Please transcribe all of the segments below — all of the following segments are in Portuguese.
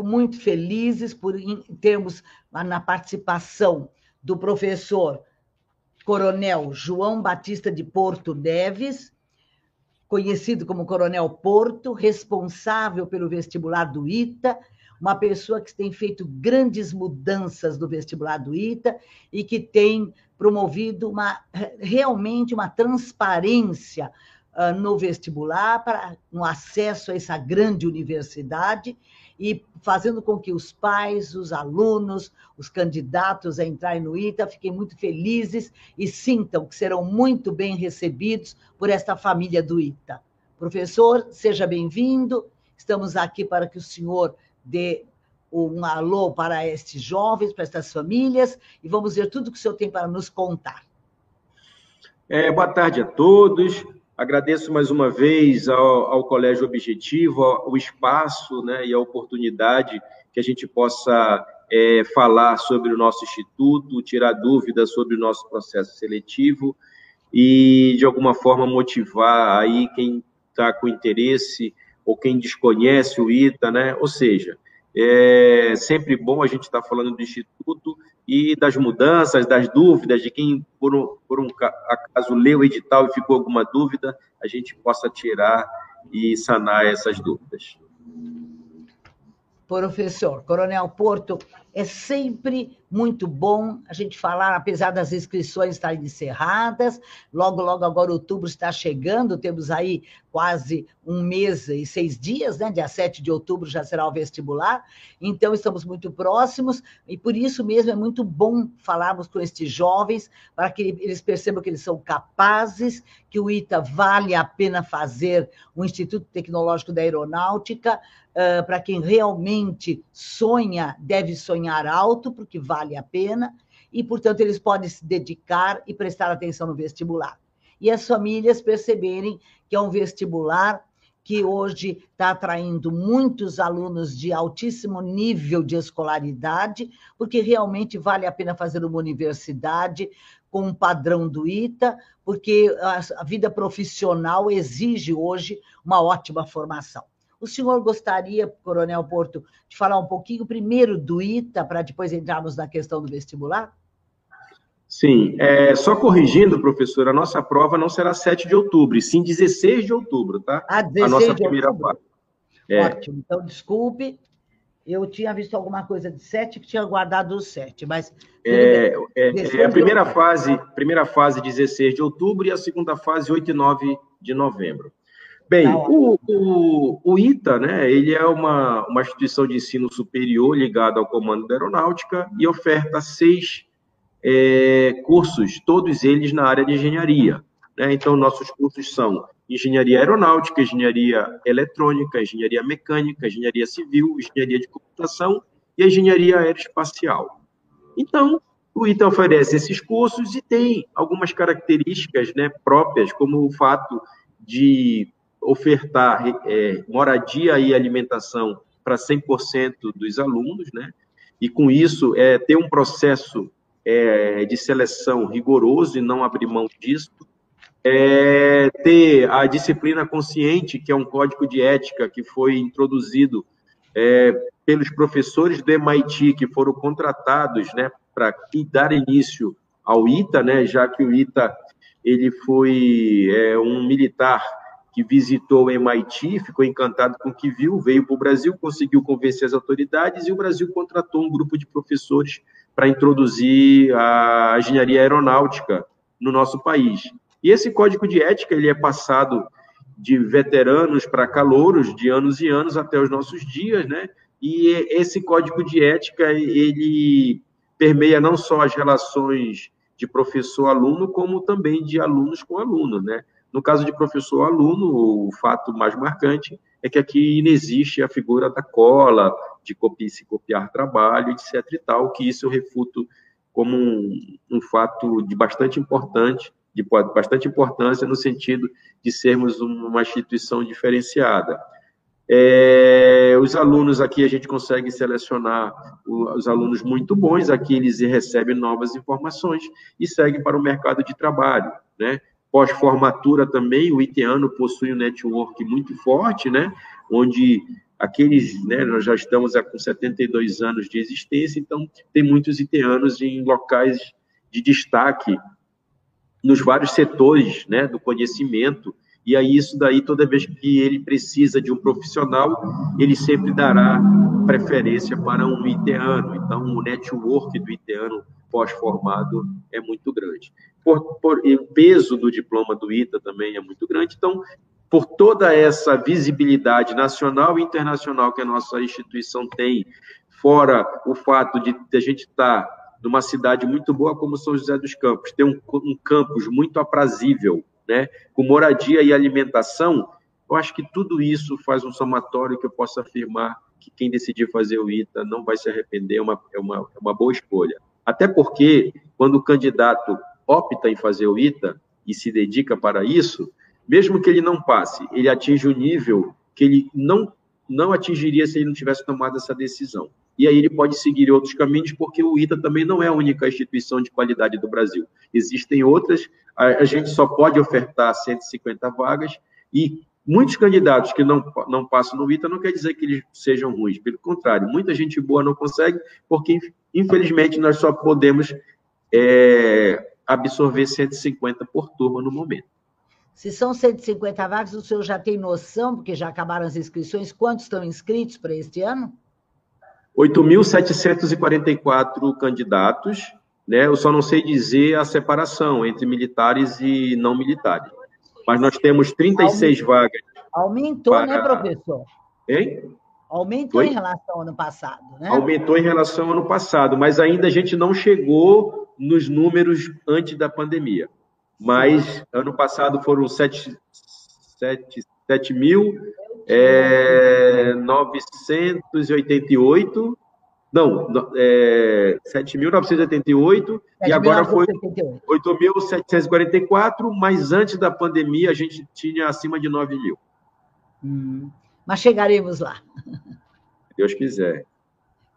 muito felizes por termos na participação do professor Coronel João Batista de Porto Neves, conhecido como Coronel Porto, responsável pelo vestibular do ITA, uma pessoa que tem feito grandes mudanças no vestibular do ITA e que tem promovido uma, realmente uma transparência uh, no vestibular para um acesso a essa grande universidade e fazendo com que os pais, os alunos, os candidatos a entrarem no ITA fiquem muito felizes e sintam que serão muito bem recebidos por esta família do ITA. Professor, seja bem-vindo. Estamos aqui para que o senhor dê um alô para estes jovens, para estas famílias, e vamos ver tudo que o senhor tem para nos contar. É, boa tarde a todos. Agradeço mais uma vez ao, ao Colégio Objetivo o espaço né, e a oportunidade que a gente possa é, falar sobre o nosso instituto, tirar dúvidas sobre o nosso processo seletivo e, de alguma forma, motivar aí quem está com interesse ou quem desconhece o ITA, né? Ou seja, é sempre bom a gente estar tá falando do Instituto e das mudanças, das dúvidas, de quem, por um, por um acaso, leu o edital e ficou alguma dúvida, a gente possa tirar e sanar essas dúvidas. Professor Coronel Porto, é sempre muito bom a gente falar, apesar das inscrições estarem encerradas, logo, logo agora outubro está chegando, temos aí quase um mês e seis dias, né? Dia 7 de outubro já será o vestibular, então estamos muito próximos, e por isso mesmo é muito bom falarmos com estes jovens, para que eles percebam que eles são capazes, que o ITA vale a pena fazer um Instituto Tecnológico da Aeronáutica, uh, para quem realmente sonha, deve sonhar alto, porque vale a pena, e, portanto, eles podem se dedicar e prestar atenção no vestibular. E as famílias perceberem que é um vestibular que hoje está atraindo muitos alunos de altíssimo nível de escolaridade, porque realmente vale a pena fazer uma universidade com um padrão do ITA, porque a vida profissional exige hoje uma ótima formação. O senhor gostaria, Coronel Porto, de falar um pouquinho primeiro do ITA, para depois entrarmos na questão do vestibular? Sim, é, só corrigindo, professor, a nossa prova não será 7 de outubro, sim 16 de outubro, tá? Ah, 16 a nossa de primeira outubro. É. Ótimo, então desculpe, eu tinha visto alguma coisa de 7 que tinha guardado os 7, mas... É, é, é, a primeira fase, primeira fase 16 de outubro e a segunda fase 8 e 9 de novembro. Bem, tá o, o, o, ITA, né, ele é uma, uma instituição de ensino superior ligada ao Comando da Aeronáutica e oferta seis é, cursos, todos eles na área de engenharia. Né? Então, nossos cursos são engenharia aeronáutica, engenharia eletrônica, engenharia mecânica, engenharia civil, engenharia de computação e engenharia aeroespacial. Então, o ITA oferece esses cursos e tem algumas características né, próprias, como o fato de ofertar é, moradia e alimentação para 100% dos alunos, né? E com isso é ter um processo é, de seleção rigoroso e não abrir mão disso, é, ter a disciplina consciente, que é um código de ética que foi introduzido é, pelos professores do MIT que foram contratados, né, para dar início ao ITA, né, já que o ITA ele foi é, um militar que visitou o MIT, ficou encantado com o que viu, veio para o Brasil, conseguiu convencer as autoridades e o Brasil contratou um grupo de professores para introduzir a engenharia aeronáutica no nosso país. E esse código de ética ele é passado de veteranos para calouros, de anos e anos até os nossos dias, né? E esse código de ética ele permeia não só as relações de professor-aluno, como também de alunos com aluno, né? No caso de professor-aluno, o fato mais marcante é que aqui não existe a figura da cola, de copiar, se copiar trabalho, etc. e tal, que isso eu refuto como um, um fato de bastante importante, de bastante importância no sentido de sermos uma instituição diferenciada. É, os alunos aqui a gente consegue selecionar os alunos muito bons, aqui eles recebem novas informações e seguem para o mercado de trabalho, né? Pós-formatura também, o itiano possui um network muito forte, né? Onde aqueles, né, nós já estamos com 72 anos de existência, então tem muitos iteanos em locais de destaque nos vários setores, né, do conhecimento, e aí isso daí, toda vez que ele precisa de um profissional, ele sempre dará preferência para um iteano, então o network do iteano pós-formado é muito grande. Por, por, o peso do diploma do ITA também é muito grande, então por toda essa visibilidade nacional e internacional que a nossa instituição tem, fora o fato de a gente estar numa cidade muito boa como São José dos Campos, ter um, um campus muito aprazível, né, com moradia e alimentação, eu acho que tudo isso faz um somatório que eu posso afirmar que quem decidir fazer o ITA não vai se arrepender, é uma, é uma, é uma boa escolha. Até porque, quando o candidato opta em fazer o ITA e se dedica para isso, mesmo que ele não passe, ele atinge o nível que ele não, não atingiria se ele não tivesse tomado essa decisão. E aí ele pode seguir outros caminhos, porque o ITA também não é a única instituição de qualidade do Brasil. Existem outras, a, gente só pode ofertar 150 vagas, e muitos candidatos que não, não passam no ITA não quer dizer que eles sejam ruins, pelo contrário, muita gente boa não consegue, porque infelizmente nós só podemos é, absorver 150 por turma no momento. Se são 150 vagas, o senhor já tem noção, porque já acabaram as inscrições, quantos estão inscritos para este ano? 8.744 candidatos, né? Eu só não sei dizer a separação entre militares e não militares. Mas nós temos 36 Aumentou. vagas. Aumentou, né, para... né, professor? Hein? Aumentou Oi? em relação ao ano passado, né? Aumentou em relação ao ano passado, mas ainda a gente não chegou nos números antes da pandemia mas ano passado foram 7, 7, 7 mil é, 988, não, é, 7.988 e agora foi 8.744, mas antes da pandemia a gente tinha acima de 9 mil. Hum, mas chegaremos lá. Deus quiser.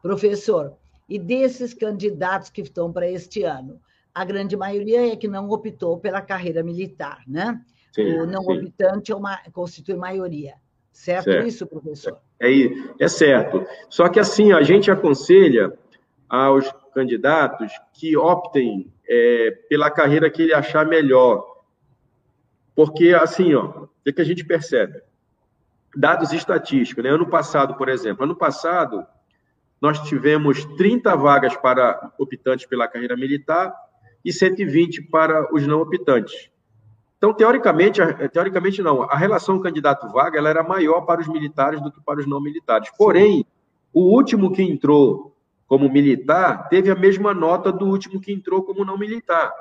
Professor, e desses candidatos que estão para este ano, a grande maioria é que não optou pela carreira militar, né? Sim, o não sim. optante é uma, constitui maioria. Certo, certo. isso, professor? É, é certo. Só que assim, a gente aconselha aos candidatos que optem é, pela carreira que ele achar melhor. Porque, assim, ó, o que, que a gente percebe? Dados estatísticos, né? Ano passado, por exemplo, ano passado, nós tivemos 30 vagas para optantes pela carreira militar e 120 para os não optantes. Então, teoricamente, teoricamente não, a relação candidato-vaga era maior para os militares do que para os não militares. Porém, o último que entrou como militar teve a mesma nota do último que entrou como não militar.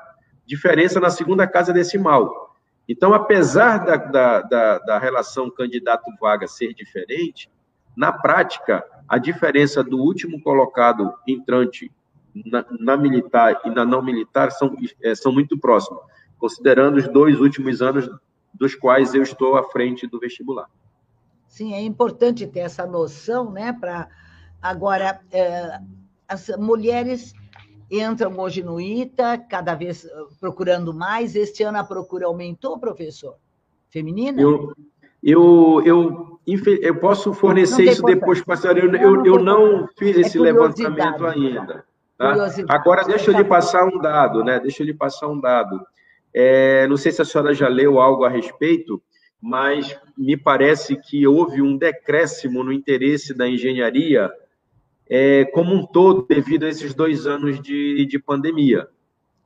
Diferença na segunda casa decimal. Então, apesar da, da, da, da relação candidato-vaga ser diferente, na prática, a diferença do último colocado entrante na, na, militar e na não militar são, é, são muito próximos, considerando os dois últimos anos dos quais eu estou à frente do vestibular. Sim, é importante ter essa noção, né? Para agora é, as mulheres entram hoje no ITA, cada vez procurando mais. Este ano a procura aumentou, professor? Feminina? Eu, eu, eu, eu posso fornecer isso depois para a senhora. Eu, eu, eu não fiz é esse levantamento ainda. Tá? Agora, deixa eu lhe passar um dado, né? Deixa eu lhe passar um dado. É, não sei se a senhora já leu algo a respeito, mas me parece que houve um decréscimo no interesse da engenharia é, como um todo devido a esses dois anos de, de pandemia.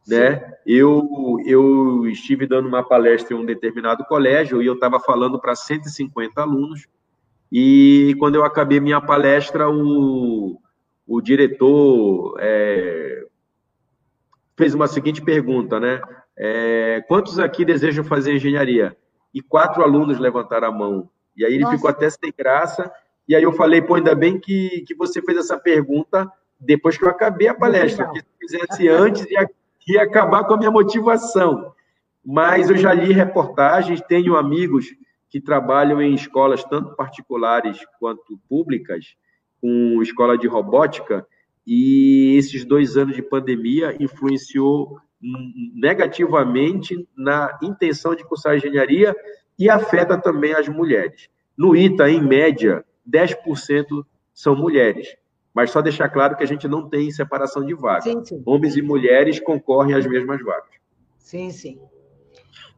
Né? Eu, eu estive dando uma palestra em um determinado colégio e eu estava falando para 150 alunos e quando eu acabei minha palestra, o, o diretor é, fez uma seguinte pergunta, né? É, quantos aqui desejam fazer engenharia? E quatro alunos levantaram a mão. E aí ele Nossa. ficou até sem graça. E aí eu falei, pô, ainda bem que, que você fez essa pergunta depois que eu acabei a palestra, porque se fizesse antes ia, ia acabar com a minha motivação. Mas eu já li reportagens, tenho amigos que trabalham em escolas tanto particulares quanto públicas, com escola de robótica e esses dois anos de pandemia influenciou negativamente na intenção de cursar engenharia e afeta também as mulheres. No ITA, em média, 10% são mulheres. Mas só deixar claro que a gente não tem separação de vagas. Sim, sim. Homens e mulheres concorrem às mesmas vagas. Sim, sim.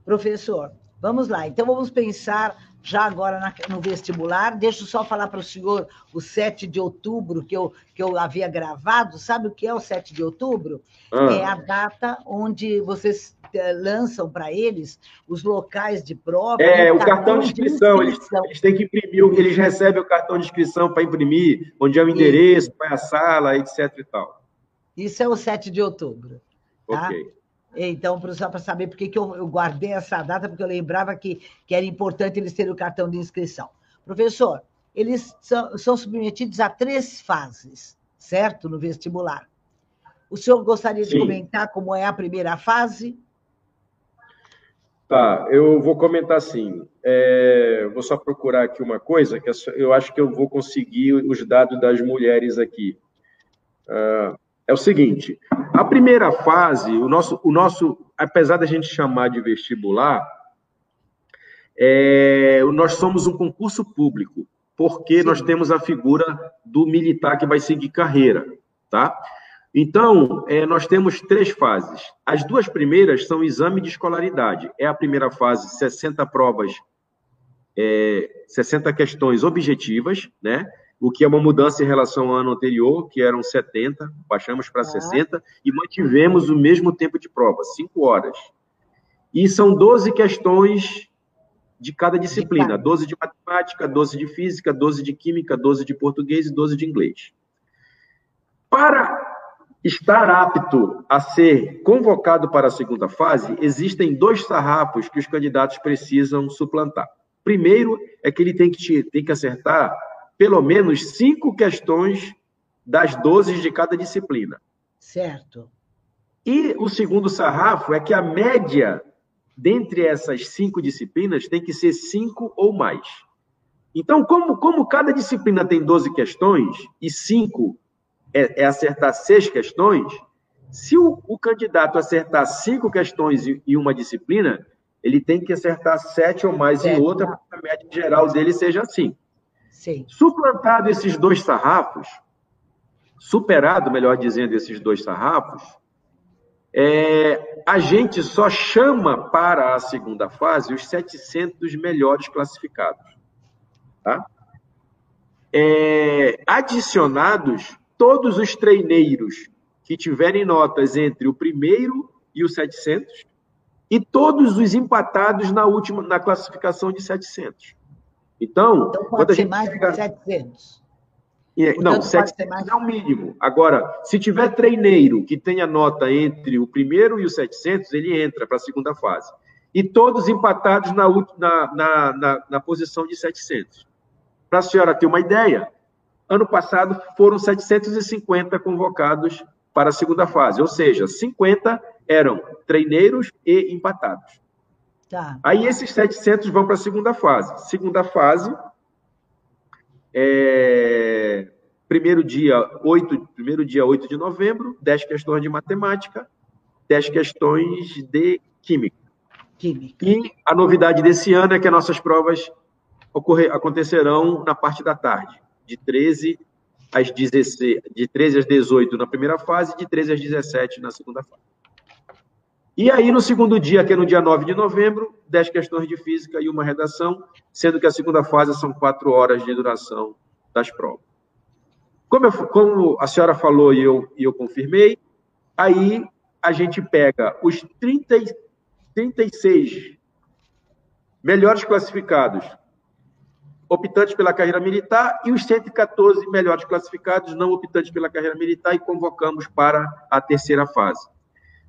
Professor, vamos lá. Então, vamos pensar já agora na, no vestibular. Deixa eu só falar para o senhor o 7 de outubro, que eu, que eu havia gravado. Sabe o que é o 7 de outubro? Ah. É a data onde vocês eh, lançam para eles os locais de prova. É, o cartão, cartão de, inscrição. De inscrição. Eles, eles, têm que imprimir, eles recebem o cartão de inscrição para imprimir, onde é o endereço, qual é a sala, etc. e tal. Isso é o 7 de outubro. Tá? Ok. Então, para saber por que eu, eu guardei essa data, porque eu lembrava que, que era importante eles terem o cartão de inscrição. Professor, eles são, são submetidos a três fases, certo? No vestibular. O senhor gostaria Sim. de comentar como é a primeira fase? Tá, eu vou comentar assim. É, vou só procurar aqui uma coisa, que eu acho que eu vou conseguir os dados das mulheres aqui. Uh, é o seguinte: a primeira fase, o nosso, o nosso apesar da gente chamar de vestibular, é, nós somos um concurso público, porque Sim. nós temos a figura do militar que vai seguir carreira, tá? Então, é, nós temos três fases. As duas primeiras são exame de escolaridade. É a primeira fase, 60 provas, é, 60 questões objetivas, né? O que é uma mudança em relação ao ano anterior, que eram 70, baixamos para ah. 60 e mantivemos o mesmo tempo de prova, 5 horas. E são 12 questões de cada disciplina, 12 de matemática, 12 de física, 12 de química, 12 de português e 12 de inglês. Para estar apto a ser convocado para a segunda fase, existem dois sarrafos que os candidatos precisam suplantar. Primeiro é que ele tem que, tem que acertar pelo menos cinco questões das 12 de cada disciplina. Certo. E o segundo sarrafo é que a média dentre essas cinco disciplinas tem que ser cinco ou mais. Então, como, como cada disciplina tem 12 questões e cinco é, é acertar seis questões, se o, o, candidato acertar cinco questões em uma disciplina, ele tem que acertar sete ou mais certo. em outra, para a média geral dele seja assim. Sim. Suplantado esses dois sarrafos, superado, melhor dizendo, esses dois sarrafos, é, a gente só chama para a segunda fase os 700 melhores classificados. Tá? É, adicionados todos os treineiros que tiverem notas entre o primeiro e o 700 e todos os empatados na última na classificação de 700. Então, então pode ser mais pega... de 700. É, não, 700 mais... é o mínimo. Agora, se tiver treineiro que tenha nota entre o primeiro e o 700, ele entra para a segunda fase. E todos empatados na, na, na, na, na posição de 700. Para a senhora ter uma ideia, ano passado foram 750 convocados para a segunda fase, ou seja, 50 eram treineiros e empatados. Tá. Aí esses 700 vão para a segunda fase. Segunda fase, é, primeiro, dia 8, primeiro dia 8 de novembro, 10 questões de matemática, 10 questões de química. Química. E a novidade desse ano é que as nossas provas ocorrer, acontecerão na parte da tarde, de 13 às 16, de 13 às 18 na primeira fase, de 13 às 17 na segunda fase. E aí, no segundo dia, que é no dia 9 de novembro, 10 questões de física e uma redação, sendo que a segunda fase são quatro horas de duração das provas. Como, eu, como a senhora falou e eu, e eu confirmei, aí a gente pega os 30, 36 melhores classificados optantes pela carreira militar e os 114 melhores classificados não optantes pela carreira militar e convocamos para a terceira fase.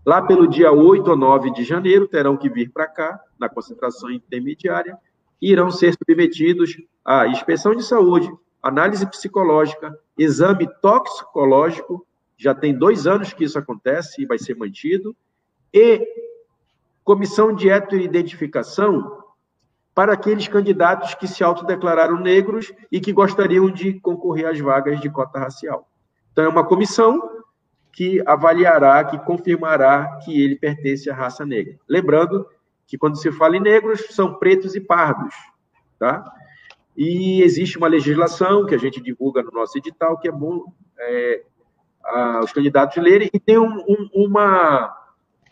Lá pelo dia 8 ou 9 de janeiro, terão que vir para cá, na concentração intermediária, e irão ser submetidos à inspeção de saúde, análise psicológica, exame toxicológico, já tem dois anos que isso acontece e vai ser mantido, e comissão de heteroidentificação para aqueles candidatos que se autodeclararam negros e que gostariam de concorrer às vagas de cota racial. Então, é uma comissão que avaliará, que confirmará que ele pertence à raça negra. Lembrando que quando se fala em negros, são pretos e pardos, tá? E existe uma legislação que a gente divulga no nosso edital, que é bom é, a, os candidatos lerem, e tem um, um, uma,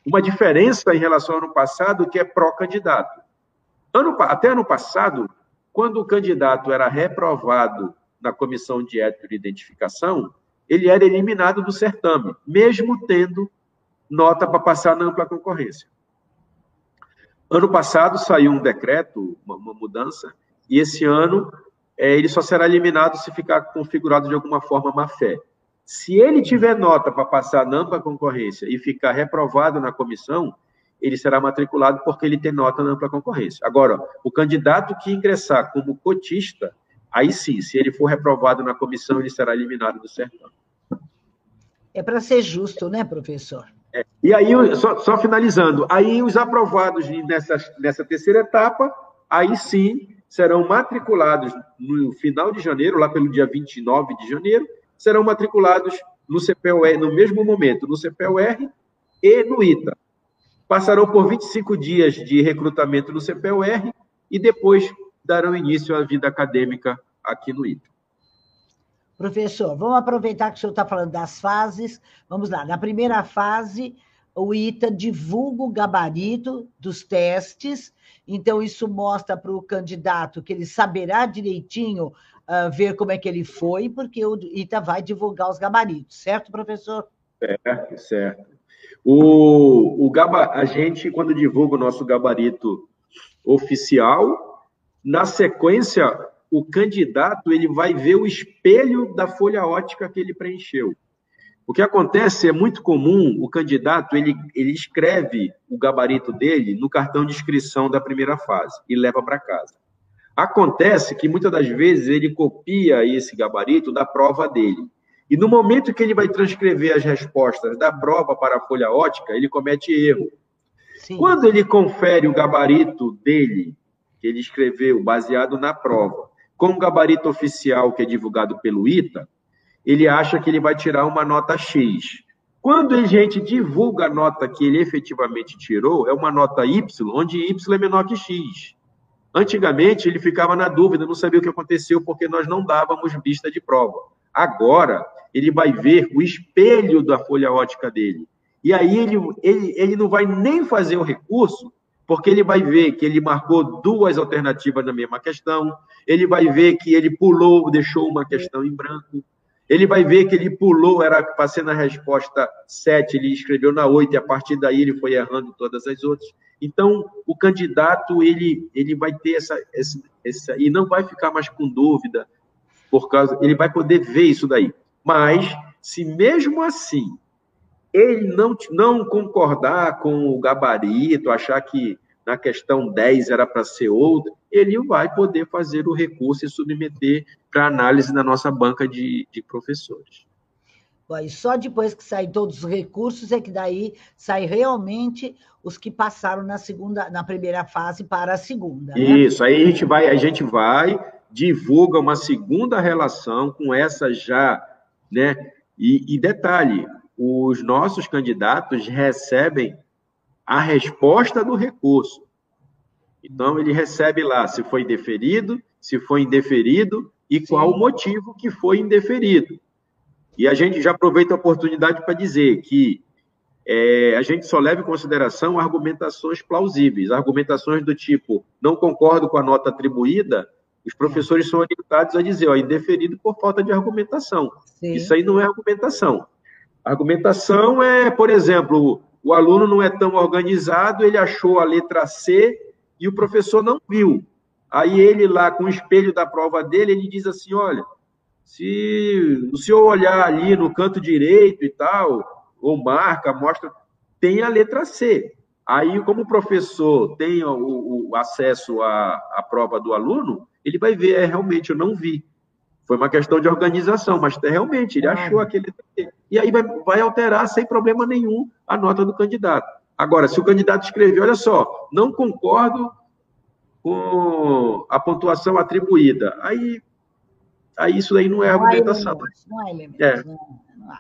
uma diferença em relação ao ano passado, que é pró-candidato. Até ano passado, quando o candidato era reprovado na comissão de ética de identificação, ele era eliminado do certame, mesmo tendo nota para passar na ampla concorrência. Ano passado saiu um decreto, uma, uma mudança, e esse ano é, ele só será eliminado se ficar configurado de alguma forma má fé. Se ele tiver nota para passar na ampla concorrência e ficar reprovado na comissão, ele será matriculado porque ele tem nota na ampla concorrência. Agora, o candidato que ingressar como cotista, aí sim, se ele for reprovado na comissão, ele será eliminado do certame. É para ser justo, né, professor? É. E aí, só, só, finalizando, aí os aprovados nessa, nessa terceira etapa, aí sim serão matriculados no final de janeiro, lá pelo dia 29 de janeiro, serão matriculados no CPUR, no mesmo momento, no CPUR e no ITA. Passarão por 25 dias de recrutamento no CPUR e depois darão início à vida acadêmica aqui no ITA. Professor, vamos aproveitar que o senhor está falando das fases. Vamos lá. Na primeira fase, o ITA divulga o gabarito dos testes, então isso mostra para o candidato que ele saberá direitinho uh, ver como é que ele foi, porque o ITA vai divulgar os gabaritos, certo, professor? Certo, certo. O, o gaba, a gente, quando divulga o nosso gabarito oficial, na sequência, o candidato ele vai ver o espelho da folha ótica que ele preencheu. O que acontece é muito comum, o candidato ele, ele escreve o gabarito dele no cartão de inscrição da primeira fase e leva para casa. Acontece que muitas das vezes ele copia esse gabarito da prova dele. E no momento que ele vai transcrever as respostas da prova para a folha ótica, ele comete erro. Sim. Quando ele confere o gabarito dele, que ele escreveu baseado na prova, com o gabarito oficial que é divulgado pelo ITA, ele acha que ele vai tirar uma nota X. Quando a gente divulga a nota que ele efetivamente tirou, é uma nota Y, onde Y é menor que X. Antigamente, ele ficava na dúvida, não sabia o que aconteceu, porque nós não dávamos vista de prova. Agora, ele vai ver o espelho da folha ótica dele. E aí, ele, ele, ele não vai nem fazer o recurso, porque ele vai ver que ele marcou duas alternativas na mesma questão, ele vai ver que ele pulou, deixou uma questão em branco, ele vai ver que ele pulou, era para ser na resposta 7, ele escreveu na 8, e a partir daí ele foi errando todas as outras. Então, o candidato, ele, ele vai ter essa, essa, essa, e não vai ficar mais com dúvida, por causa, ele vai poder ver isso daí. Mas, se mesmo assim, ele não, não concordar com o gabarito, achar que na questão 10 era para ser outra, ele vai poder fazer o recurso e submeter para análise na nossa banca de, de professores. E só depois que saem todos os recursos é que daí sai realmente os que passaram na segunda, na primeira fase para a segunda. Né? Isso, aí a gente vai, a gente vai, divulga uma segunda relação com essa já, né? E, e detalhe, os nossos candidatos recebem a resposta do recurso. Então, ele recebe lá se foi deferido, se foi indeferido e Sim. qual o motivo que foi indeferido. E a gente já aproveita a oportunidade para dizer que é, a gente só leva em consideração argumentações plausíveis, argumentações do tipo não concordo com a nota atribuída, os professores são orientados a dizer, ó, indeferido por falta de argumentação. Sim. Isso aí não é argumentação. Argumentação é, por exemplo, o aluno não é tão organizado, ele achou a letra C e o professor não viu. Aí ele lá, com o espelho da prova dele, ele diz assim, olha, se o senhor olhar ali no canto direito e tal, ou marca, mostra, tem a letra C. Aí, como o professor tem o, o acesso à, à prova do aluno, ele vai ver, é, realmente, eu não vi. Foi uma questão de organização, mas realmente ele achou aquele. E aí vai, vai alterar sem problema nenhum a nota do candidato. Agora, se o candidato escrever, olha só, não concordo com a pontuação atribuída, aí, aí isso aí não é argumentação. Não há elementos, é. Não, não há.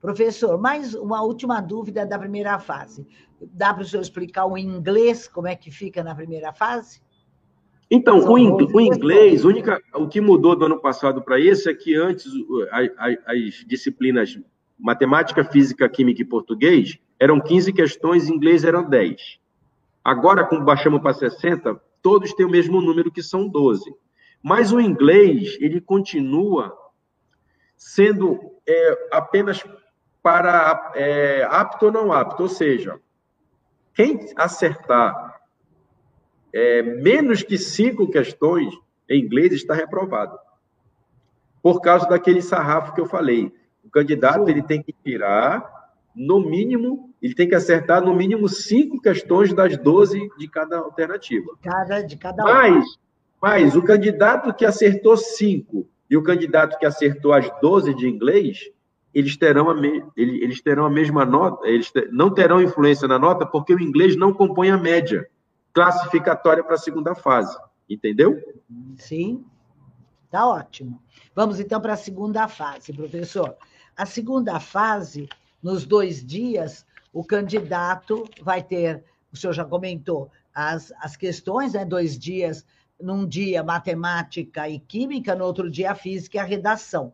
Professor, mais uma última dúvida da primeira fase. Dá para o senhor explicar o inglês, como é que fica na primeira fase? Então, o, o inglês, única, o que mudou do ano passado para esse é que antes as disciplinas matemática, física, química e português eram 15 questões, em inglês eram 10. Agora, como baixamos para 60, todos têm o mesmo número, que são 12. Mas o inglês, ele continua sendo é, apenas para é, apto ou não apto, ou seja, quem acertar é, menos que cinco questões em inglês está reprovado. Por causa daquele sarrafo que eu falei. O candidato ele tem que tirar, no mínimo, ele tem que acertar no mínimo cinco questões das 12 de cada alternativa. Cada, de cada mas, mas o candidato que acertou cinco e o candidato que acertou as 12 de inglês, eles terão a, me, eles terão a mesma nota, eles ter, não terão influência na nota, porque o inglês não compõe a média classificatória para a segunda fase. Entendeu? Sim, tá ótimo. Vamos então para a segunda fase, professor. A segunda fase, nos dois dias, o candidato vai ter, o senhor já comentou, as, as questões, né? Dois dias, num dia matemática e química, no outro dia física e a redação.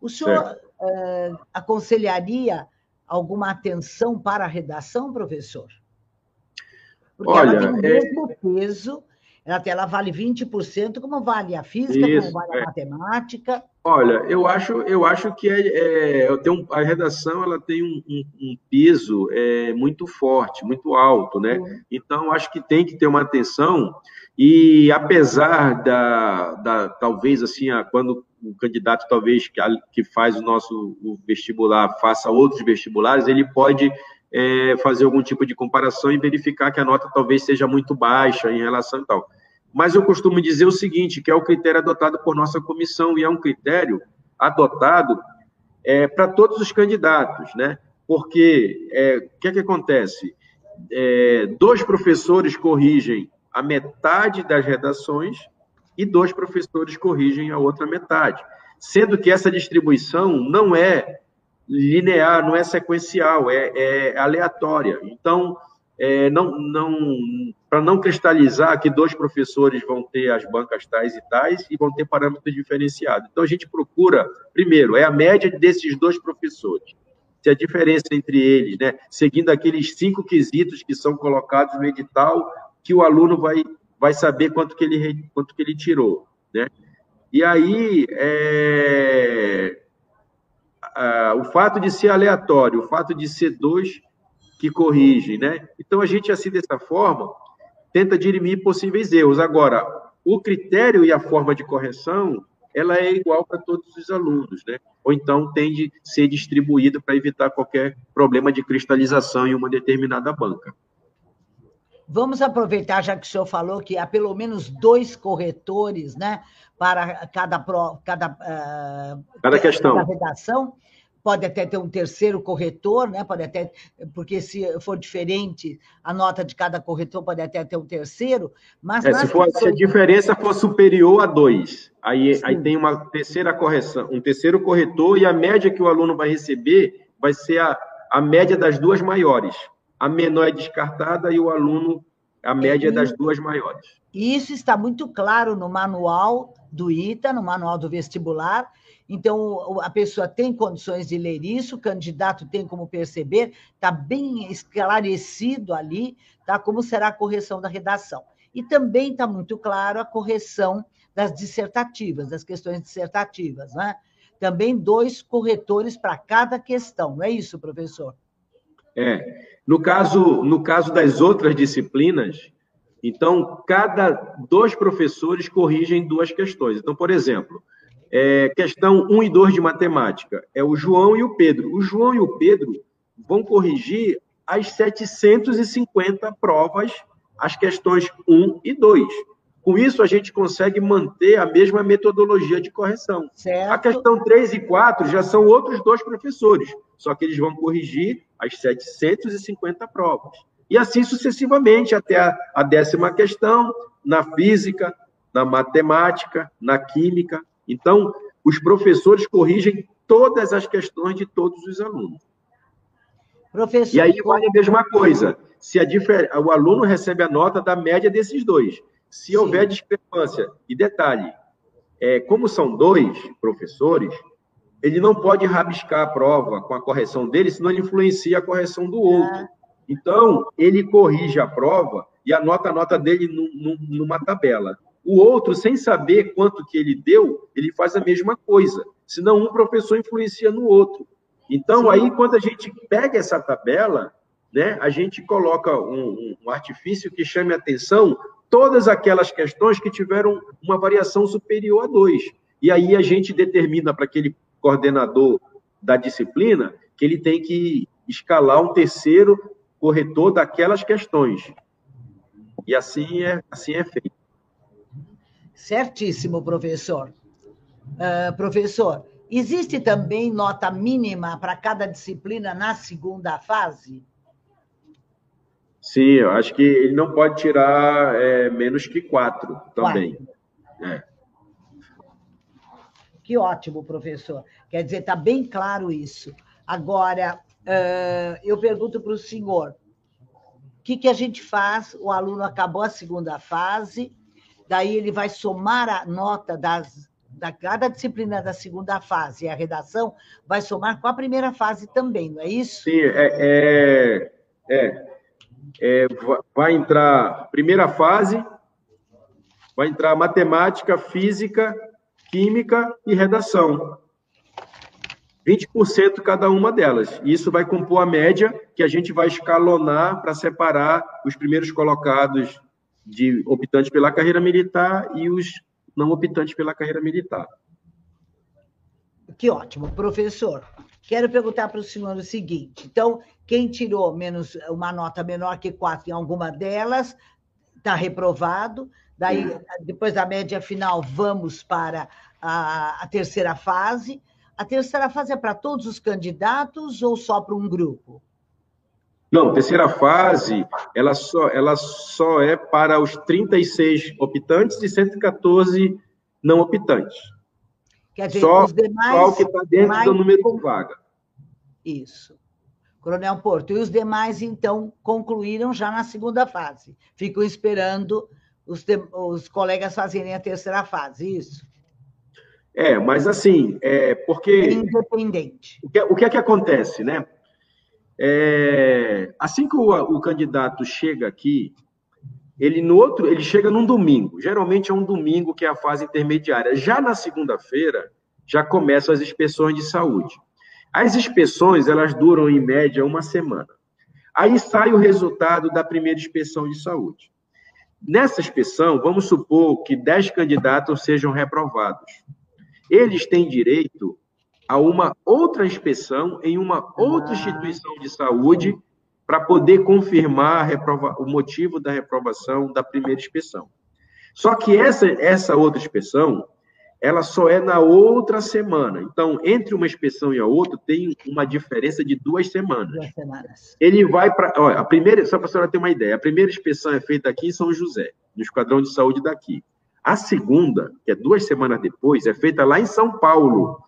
O senhor uh, aconselharia alguma atenção para a redação, professor? Porque Olha, ela tem o é mesmo é... peso, ela, ela vale 20%, como vale a física, Isso, como vale a é. matemática. Olha, eu acho, eu acho que é, é um, a redação ela tem um, um, um peso é, muito forte, muito alto, né? Uhum. Então, acho que tem que ter uma atenção e apesar da, da talvez assim, a, quando o candidato talvez que, que faz o nosso o vestibular faça outros vestibulares, ele pode é, fazer algum tipo de comparação e verificar que a nota talvez seja muito baixa em relação e tal. Mas eu costumo dizer o seguinte, que é o critério adotado por nossa comissão e é um critério adotado é, para todos os candidatos, né? Porque é, o que, é que acontece? É, dois professores corrigem a metade das redações e dois professores corrigem a outra metade, sendo que essa distribuição não é linear, não é sequencial, é, é aleatória. Então, é, não, não, para não cristalizar que dois professores vão ter as bancas tais e tais e vão ter parâmetros diferenciados. Então, a gente procura, primeiro, é a média desses dois professores. Se a diferença entre eles, né, seguindo aqueles cinco quesitos que são colocados no edital, que o aluno vai, vai saber quanto que ele, quanto que ele tirou. Né? E aí, é, a, o fato de ser aleatório, o fato de ser dois que corrigem, né? Então a gente assim dessa forma tenta dirimir possíveis erros. Agora, o critério e a forma de correção ela é igual para todos os alunos, né? Ou então tende a ser distribuída para evitar qualquer problema de cristalização em uma determinada banca. Vamos aproveitar, já que o senhor falou que há pelo menos dois corretores, né, para cada, cada, uh, cada questão. Cada redação pode até ter um terceiro corretor, né? Pode até, porque se for diferente, a nota de cada corretor pode até ter um terceiro, mas é, se, for, se a diferença for superior a dois, aí, aí tem uma terceira correção, um terceiro corretor e a média que o aluno vai receber vai ser a, a média das duas maiores. A menor é descartada e o aluno a média é das duas maiores. Isso está muito claro no manual do ITA, no manual do vestibular, então, a pessoa tem condições de ler isso, o candidato tem como perceber, está bem esclarecido ali, tá? Como será a correção da redação. E também está muito claro a correção das dissertativas, das questões dissertativas, né? Também dois corretores para cada questão, não é isso, professor? É. No caso, no caso das outras disciplinas, então, cada dois professores corrigem duas questões. Então, por exemplo, é, questão 1 e 2 de matemática. É o João e o Pedro. O João e o Pedro vão corrigir as 750 provas, as questões 1 e 2. Com isso, a gente consegue manter a mesma metodologia de correção. Certo. A questão 3 e 4 já são outros dois professores, só que eles vão corrigir as 750 provas. E assim sucessivamente, até a, a décima questão, na física, na matemática, na química, então, os professores corrigem todas as questões de todos os alunos. Professor, e aí vale a mesma coisa. Se a difer... o aluno recebe a nota da média desses dois. Se houver discrepância, e detalhe, é, como são dois professores, ele não pode rabiscar a prova com a correção dele, senão ele influencia a correção do outro. Ah. Então, ele corrige a prova e anota a nota dele numa tabela. O outro, sem saber quanto que ele deu, ele faz a mesma coisa. Senão, um professor influencia no outro. Então, aí, quando a gente pega essa tabela, né, a gente coloca um, um artifício que chame a atenção todas aquelas questões que tiveram uma variação superior a 2. E aí a gente determina para aquele coordenador da disciplina que ele tem que escalar um terceiro corretor daquelas questões. E assim é, assim é feito. Certíssimo, professor. Uh, professor, existe também nota mínima para cada disciplina na segunda fase? Sim, eu acho que ele não pode tirar é, menos que quatro também. Quatro. É. Que ótimo, professor. Quer dizer, está bem claro isso. Agora, eu pergunto para o senhor: o que, que a gente faz? O aluno acabou a segunda fase, daí ele vai somar a nota das, da cada disciplina da segunda fase, e a redação vai somar com a primeira fase também, não é isso? Sim, é, é, é é, vai entrar primeira fase, vai entrar matemática, física, química e redação. 20% cada uma delas. Isso vai compor a média que a gente vai escalonar para separar os primeiros colocados de optantes pela carreira militar e os não optantes pela carreira militar. Que ótimo, professor. Quero perguntar para o senhor o seguinte: então, quem tirou menos uma nota menor que quatro em alguma delas está reprovado. Daí, depois da média final, vamos para a, a terceira fase. A terceira fase é para todos os candidatos ou só para um grupo? Não, terceira fase, ela só, ela só é para os 36 optantes e 114 não optantes. Quer dizer, só, os demais. Só o que está dentro do número de vaga. Isso. Coronel Porto. E os demais, então, concluíram já na segunda fase. Ficam esperando os, os colegas fazerem a terceira fase, isso? É, mas assim, é porque. É independente. O que, o que é que acontece, né? É, assim que o, o candidato chega aqui, ele no outro, ele chega num domingo. Geralmente é um domingo que é a fase intermediária. Já na segunda-feira, já começam as inspeções de saúde. As inspeções, elas duram em média uma semana. Aí sai o resultado da primeira inspeção de saúde. Nessa inspeção, vamos supor que 10 candidatos sejam reprovados. Eles têm direito a uma outra inspeção em uma outra instituição de saúde para poder confirmar reprova... o motivo da reprovação da primeira inspeção. Só que essa, essa outra inspeção, ela só é na outra semana. Então, entre uma inspeção e a outra, tem uma diferença de duas semanas. Duas semanas. Ele vai para. A primeira, só para a senhora ter uma ideia, a primeira inspeção é feita aqui em São José, no Esquadrão de Saúde daqui. A segunda, que é duas semanas depois, é feita lá em São Paulo.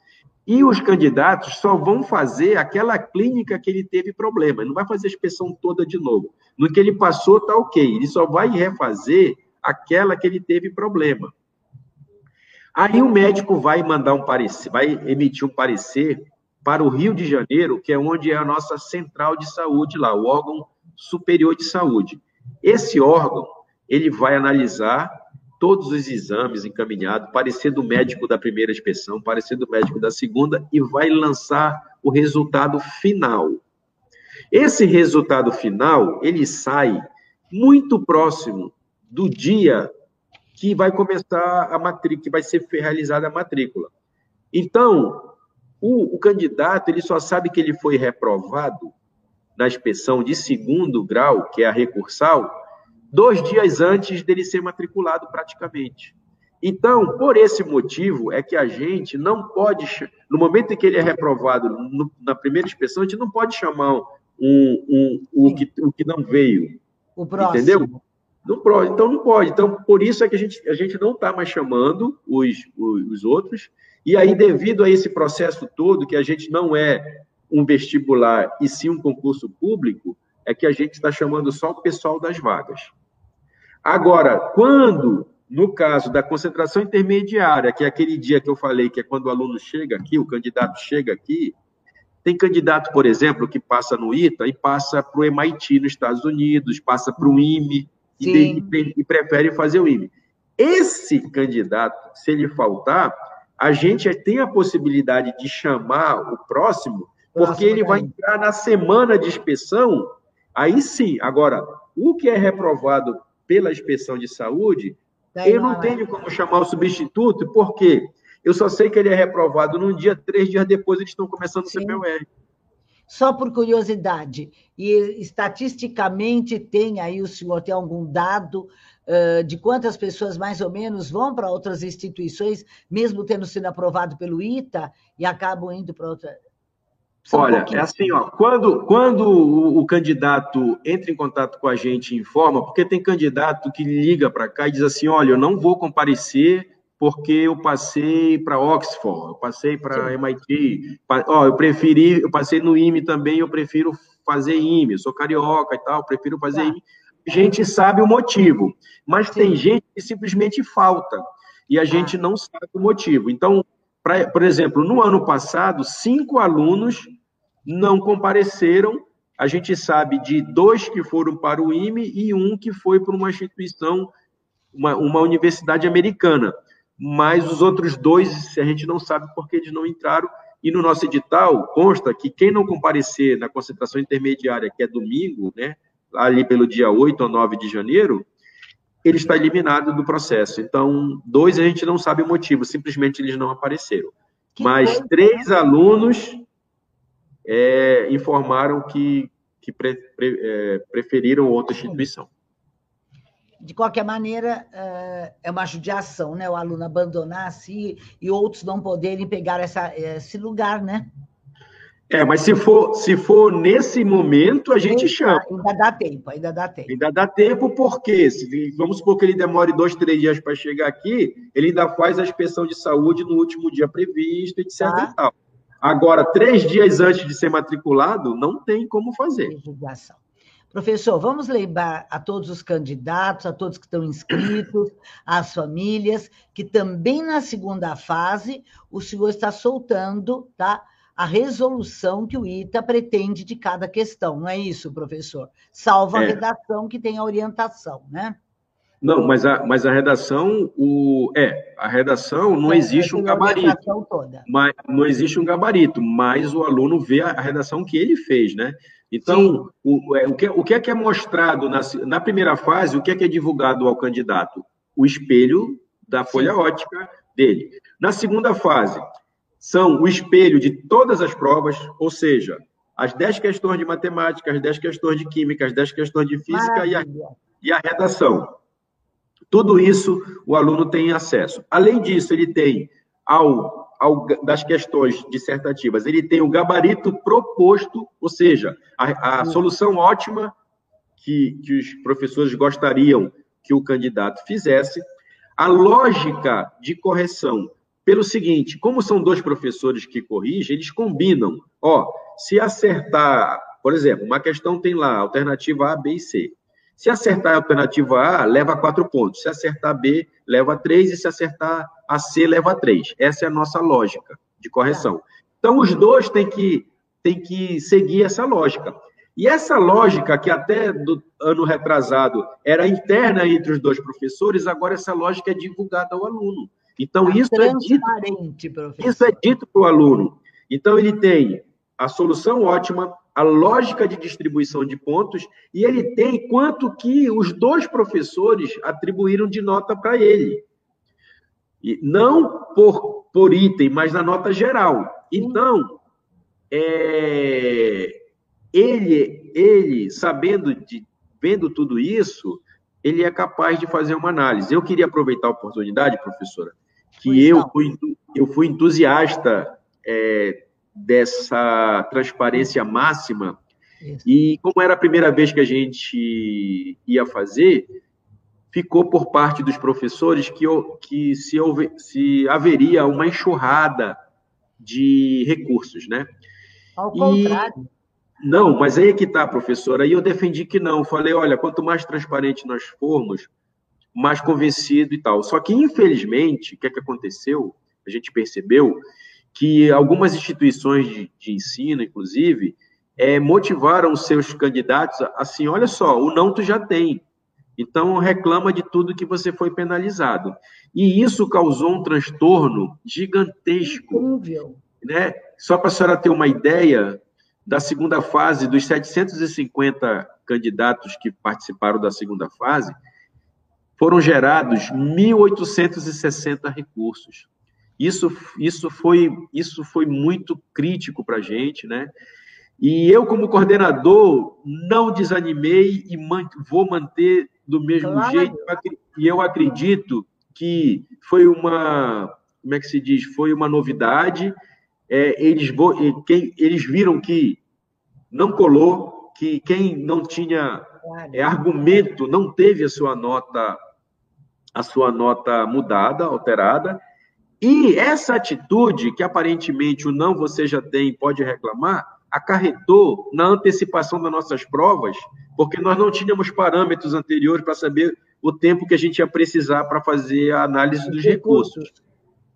E os candidatos só vão fazer aquela clínica que ele teve problema. Ele não vai fazer a inspeção toda de novo. No que ele passou, está ok. Ele só vai refazer aquela que ele teve problema. Aí o médico vai mandar um parecer, vai emitir um parecer para o Rio de Janeiro, que é onde é a nossa central de saúde lá, o órgão superior de saúde. Esse órgão, ele vai analisar todos os exames encaminhados, parecer do médico da primeira inspeção, parecer do médico da segunda e vai lançar o resultado final. Esse resultado final, ele sai muito próximo do dia que vai começar a matrícula, que vai ser realizada a matrícula. Então, o, o, candidato ele só sabe que ele foi reprovado na inspeção de segundo grau, que é a recursal, dois dias antes dele ser matriculado praticamente. Então, por esse motivo, é que a gente não pode, no momento em que ele é reprovado no, na primeira inspeção, a gente não pode chamar um, um, um o, que, o que não veio. O próximo. Entendeu? Não pode, então não pode. Então, por isso é que a gente, a gente não está mais chamando os, os, os, outros. E aí, devido a esse processo todo, que a gente não é um vestibular e sim um concurso público, é que a gente está chamando só o pessoal das vagas. Agora, quando, no caso da concentração intermediária, que é aquele dia que eu falei, que é quando o aluno chega aqui, o candidato chega aqui, tem candidato, por exemplo, que passa no ITA e passa para o MIT nos Estados Unidos, passa para o IME e, e, e, prefere fazer o IME. Esse candidato, se ele faltar, a gente tem a possibilidade de chamar o próximo, porque ele vai entrar na semana de inspeção. Aí sim, agora, o que é reprovado pela inspeção de saúde, eu não tenho como chamar o substituto, porque quê? Eu só sei que ele é reprovado num dia, três dias depois eles estão começando Sim. o CPUR. Só por curiosidade, e estatisticamente tem aí, o senhor tem algum dado uh, de quantas pessoas mais ou menos vão para outras instituições, mesmo tendo sido aprovado pelo ITA, e acabam indo para outra. São Olha, é assim, ó, quando, quando o, o, candidato entra em contato com a gente e informa, porque tem candidato que liga para cá e diz assim: olha, eu não vou comparecer porque eu passei para Oxford, eu passei para MIT, ó, eu preferi, eu passei no IME também, eu prefiro fazer IME, sou carioca e tal, prefiro fazer tá. IME. Gente sabe o motivo, mas Sim. tem gente que simplesmente falta e a tá. gente não sabe o motivo. Então, pra, por exemplo, no ano passado, cinco alunos não compareceram. A gente sabe de dois que foram para o IME e um que foi para uma instituição, uma, uma universidade americana mas os outros dois a gente não sabe porque eles não entraram. E no nosso edital consta que quem não comparecer na concentração intermediária, que é domingo, né, ali pelo dia 8 ou 9 de janeiro, ele está eliminado do processo. Então, dois a gente não sabe o motivo, simplesmente eles não apareceram. Que Mas três alunos é, informaram que, que pre, pre, é, preferiram outra instituição de qualquer maneira, eh, é uma judiação, né? O aluno abandonar-se e outros não poderem pegar essa, esse lugar, né? É, mas se for, se for nesse momento, a gente chama. Ainda dá tempo, ainda dá tempo. Ainda dá tempo, porque se, vamos supor que ele demore dois, três dias para chegar aqui, ele ainda faz a inspeção de saúde no último dia previsto, etc. Tá. E tal. Agora, três dias antes de ser matriculado, não tem como fazer. Divulgação. Professor, vamos lembrar a todos os candidatos, a todos que estão inscritos, às famílias, que também na segunda fase o senhor está soltando tá, a resolução que o ITA pretende de cada questão, não é isso, professor? Salvo a é. redação que tem a orientação, né? Não, mas a, mas a redação, o, é, a redação não é, existe um gabarito. Mas, não existe um gabarito, mas o aluno vê a, a redação que ele fez, né? Então, o, é, o, que, o que é que é mostrado na, na primeira fase, o que é que é divulgado ao candidato? O espelho da folha Sim. ótica dele. Na segunda fase, são o espelho de todas as provas, ou seja, as 10 questões de matemática, as 10 questões de química, as 10 questões de física e a, e a redação. Tudo isso o aluno tem acesso. Além disso, ele tem ao ao, das questões dissertativas, ele tem o gabarito proposto, ou seja, a, a solução ótima que, que os professores gostariam que o candidato fizesse, a lógica de correção. Pelo seguinte, como são dois professores que corrigem, eles combinam. Ó, se acertar, por exemplo, uma questão tem lá, alternativa A, B e C. Se acertar a alternativa A, leva quatro pontos. Se acertar B, leva três. E se acertar a C, leva três. Essa é a nossa lógica de correção. Então, os dois têm que, têm que seguir essa lógica. E essa lógica, que até do ano retrasado era interna entre os dois professores, agora essa lógica é divulgada ao aluno. Então, é isso é dito, isso é dito para o aluno. Então, ele tem a solução ótima, a lógica de distribuição de pontos e ele tem quanto que os dois professores atribuíram de nota para ele. E não por, por item, mas na nota geral. Então, é, ele, ele sabendo de, vendo tudo isso, ele é capaz de fazer uma análise. Eu queria aproveitar a oportunidade, professora, que eu fui, eu fui entusiasta é, dessa transparência máxima. Isso. E como era a primeira vez que a gente ia fazer, ficou por parte dos professores que, que se, houve, se haveria uma enxurrada de recursos, né? Ao contrário. não, mas aí é que está, professora. Aí eu defendi que não. Falei, olha, quanto mais transparente nós formos, mais convencido e tal. Só que, infelizmente, o que, é que aconteceu? A gente percebeu que algumas instituições de, de ensino, inclusive, é, motivaram os seus candidatos assim: olha só, o não tu já tem. Então, reclama de tudo que você foi penalizado. E isso causou um transtorno gigantesco. Incrível. Né? Só para a senhora ter uma ideia, da segunda fase, dos 750 candidatos que participaram da segunda fase, foram gerados 1.860 recursos. Isso, isso, foi, isso foi muito crítico para a gente, né? E eu, como coordenador, não desanimei e man vou manter do mesmo claro. jeito. E eu acredito que foi uma, como é que se diz? Foi uma novidade. É, eles, quem, eles viram que não colou, que quem não tinha é, argumento não teve a sua nota a sua nota mudada, alterada, e essa atitude, que aparentemente o não você já tem, pode reclamar, acarretou na antecipação das nossas provas, porque nós não tínhamos parâmetros anteriores para saber o tempo que a gente ia precisar para fazer a análise dos recursos.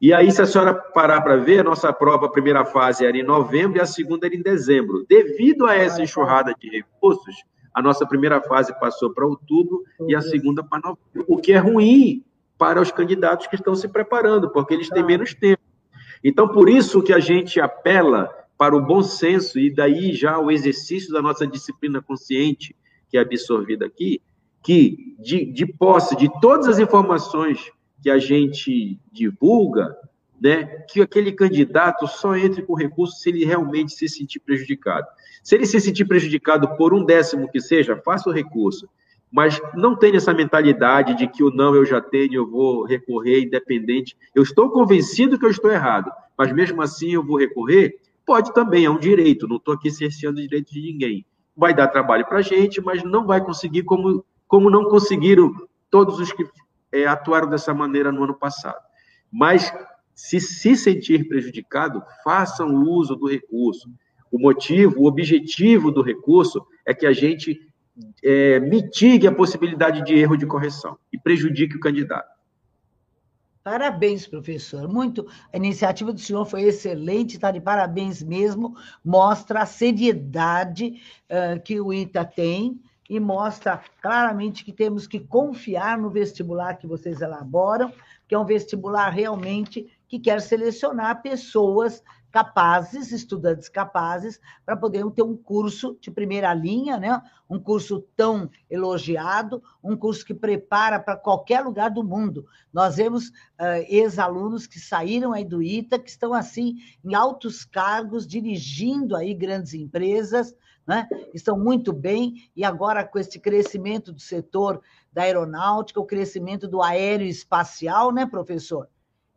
E aí, se a senhora parar para ver, a nossa prova, a primeira fase era em novembro e a segunda era em dezembro. Devido a essa enxurrada de recursos, a nossa primeira fase passou para outubro e a segunda para novembro, o que é ruim para os candidatos que estão se preparando, porque eles têm menos tempo. Então, por isso que a gente apela para o bom senso e daí já o exercício da nossa disciplina consciente, que é absorvida aqui, que de, de posse de todas as informações que a gente divulga, né, que aquele candidato só entre com recurso se ele realmente se sentir prejudicado. Se ele se sentir prejudicado por um décimo que seja, faça o recurso. Mas não tenha essa mentalidade de que o não eu já tenho, eu vou recorrer independente. Eu estou convencido que eu estou errado, mas mesmo assim eu vou recorrer? Pode também, é um direito, não estou aqui cerceando direito de ninguém. Vai dar trabalho para a gente, mas não vai conseguir como, como não conseguiram todos os que é, atuaram dessa maneira no ano passado. Mas se se sentir prejudicado, façam uso do recurso. O motivo, o objetivo do recurso é que a gente é, mitigue a possibilidade de erro de correção e prejudique o candidato. Parabéns, professor. Muito. A iniciativa do senhor foi excelente, está de parabéns mesmo. Mostra a seriedade uh, que o ITA tem e mostra claramente que temos que confiar no vestibular que vocês elaboram, que é um vestibular realmente que quer selecionar pessoas capazes, estudantes capazes, para poderem ter um curso de primeira linha, né? um curso tão elogiado, um curso que prepara para qualquer lugar do mundo. Nós vemos uh, ex-alunos que saíram aí do ITA, que estão assim em altos cargos, dirigindo aí grandes empresas, né? estão muito bem, e agora com esse crescimento do setor da aeronáutica, o crescimento do aeroespacial, né, professor?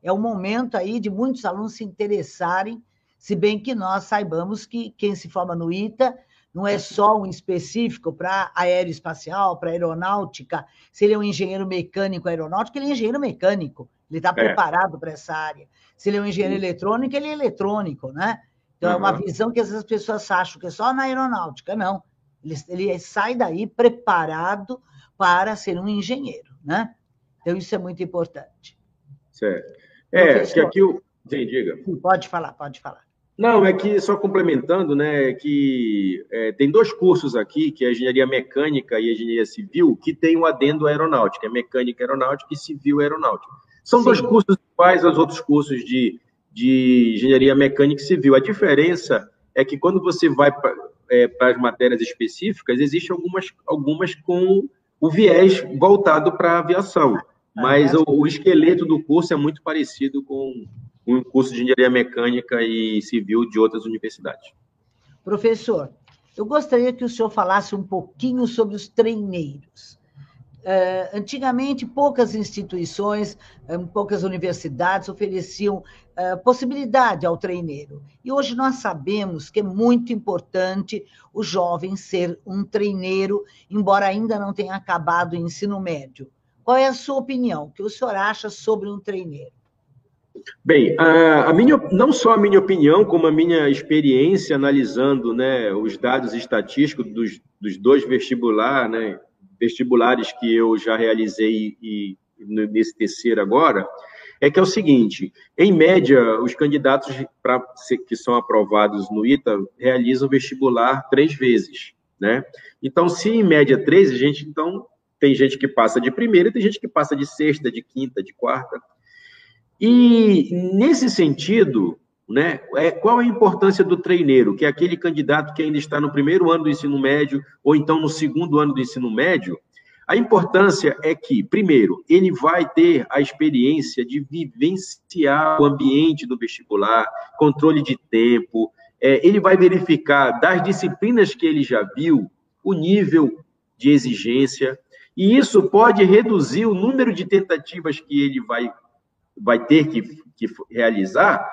É o momento aí de muitos alunos se interessarem se bem que nós saibamos que quem se forma no ITA não é só um específico para aeroespacial, para aeronáutica. Se ele é um engenheiro mecânico aeronáutico, ele é engenheiro mecânico, ele está é. preparado para essa área. Se ele é um engenheiro Sim. eletrônico, ele é eletrônico, né? Então, uhum. é uma visão que às vezes as pessoas acham que é só na aeronáutica. Não. Ele, ele sai daí preparado para ser um engenheiro, né? Então, isso é muito importante. Certo. É, que aqui o. Sim, diga. Pode falar, pode falar. Não, é que só complementando, né, que é, tem dois cursos aqui, que é a engenharia mecânica e a engenharia civil, que tem o um adendo aeronáutica, é mecânica aeronáutica e civil aeronáutica. São Sim. dois cursos iguais aos outros cursos de, de engenharia mecânica e civil. A diferença é que quando você vai para é, as matérias específicas, existem algumas, algumas com o viés voltado para a aviação, mas o, o esqueleto do curso é muito parecido com um curso de engenharia mecânica e civil de outras universidades. Professor, eu gostaria que o senhor falasse um pouquinho sobre os treineiros. Uh, antigamente, poucas instituições, um, poucas universidades ofereciam uh, possibilidade ao treineiro. E hoje nós sabemos que é muito importante o jovem ser um treineiro, embora ainda não tenha acabado o ensino médio. Qual é a sua opinião? O que o senhor acha sobre um treineiro? Bem, a, a, minha, não só a minha opinião, como a minha experiência analisando né, os dados estatísticos dos, dos dois vestibulares, né, vestibulares que eu já realizei e nesse terceiro agora, é que é o seguinte: em média, os candidatos pra, que são aprovados no ITA realizam vestibular três vezes, né? Então, se em média três, a gente então tem gente que passa de primeira tem gente que passa de sexta, de quinta, de quarta. E nesse sentido, né, é, qual a importância do treineiro, que é aquele candidato que ainda está no primeiro ano do ensino médio ou então no segundo ano do ensino médio? A importância é que, primeiro, ele vai ter a experiência de vivenciar o ambiente do vestibular, controle de tempo, é, ele vai verificar das disciplinas que ele já viu o nível de exigência, e isso pode reduzir o número de tentativas que ele vai, vai ter que, que realizar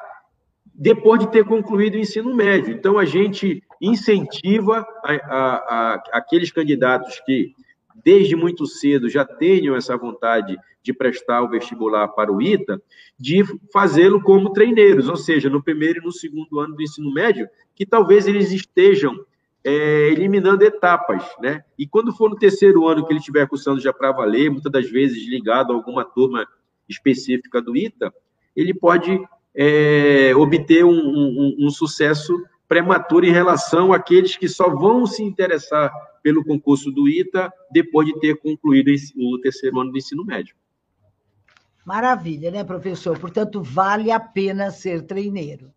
depois de ter concluído o ensino médio. Então, a gente incentiva a, a, a, aqueles candidatos que desde muito cedo já tenham essa vontade de prestar o vestibular para o ITA, de fazê-lo como treineiros, ou seja, no primeiro e no segundo ano do ensino médio, que talvez eles estejam é, eliminando etapas, né? E quando for no terceiro ano que ele estiver cursando já para valer, muitas das vezes ligado a alguma turma específica do ITA, ele pode é, obter um, um, um sucesso prematuro em relação àqueles que só vão se interessar pelo concurso do ITA depois de ter concluído o terceiro ano do ensino médio. Maravilha, né, professor? Portanto, vale a pena ser treineiro.